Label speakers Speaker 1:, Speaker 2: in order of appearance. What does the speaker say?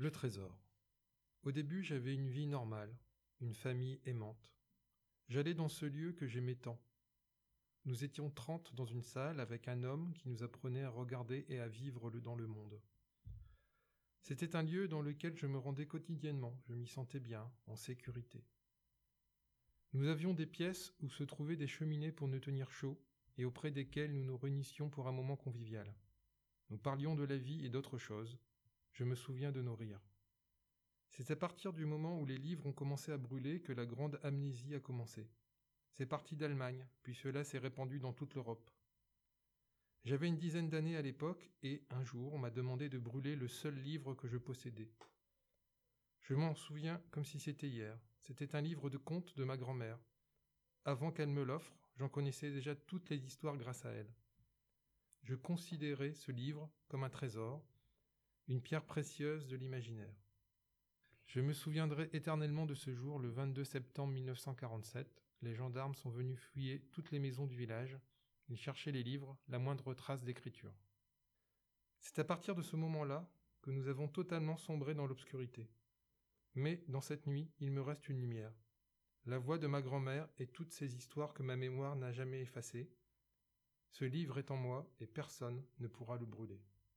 Speaker 1: Le trésor. Au début, j'avais une vie normale, une famille aimante. J'allais dans ce lieu que j'aimais tant. Nous étions trente dans une salle avec un homme qui nous apprenait à regarder et à vivre dans le monde. C'était un lieu dans lequel je me rendais quotidiennement, je m'y sentais bien, en sécurité. Nous avions des pièces où se trouvaient des cheminées pour nous tenir chaud, et auprès desquelles nous nous réunissions pour un moment convivial. Nous parlions de la vie et d'autres choses. Je me souviens de nos rires. C'est à partir du moment où les livres ont commencé à brûler que la grande amnésie a commencé. C'est parti d'Allemagne, puis cela s'est répandu dans toute l'Europe. J'avais une dizaine d'années à l'époque, et un jour on m'a demandé de brûler le seul livre que je possédais. Je m'en souviens comme si c'était hier. C'était un livre de contes de ma grand-mère. Avant qu'elle me l'offre, j'en connaissais déjà toutes les histoires grâce à elle. Je considérais ce livre comme un trésor, une pierre précieuse de l'imaginaire. Je me souviendrai éternellement de ce jour, le 22 septembre 1947. Les gendarmes sont venus fouiller toutes les maisons du village. Ils cherchaient les livres, la moindre trace d'écriture. C'est à partir de ce moment-là que nous avons totalement sombré dans l'obscurité. Mais dans cette nuit, il me reste une lumière. La voix de ma grand-mère et toutes ces histoires que ma mémoire n'a jamais effacées. Ce livre est en moi et personne ne pourra le brûler.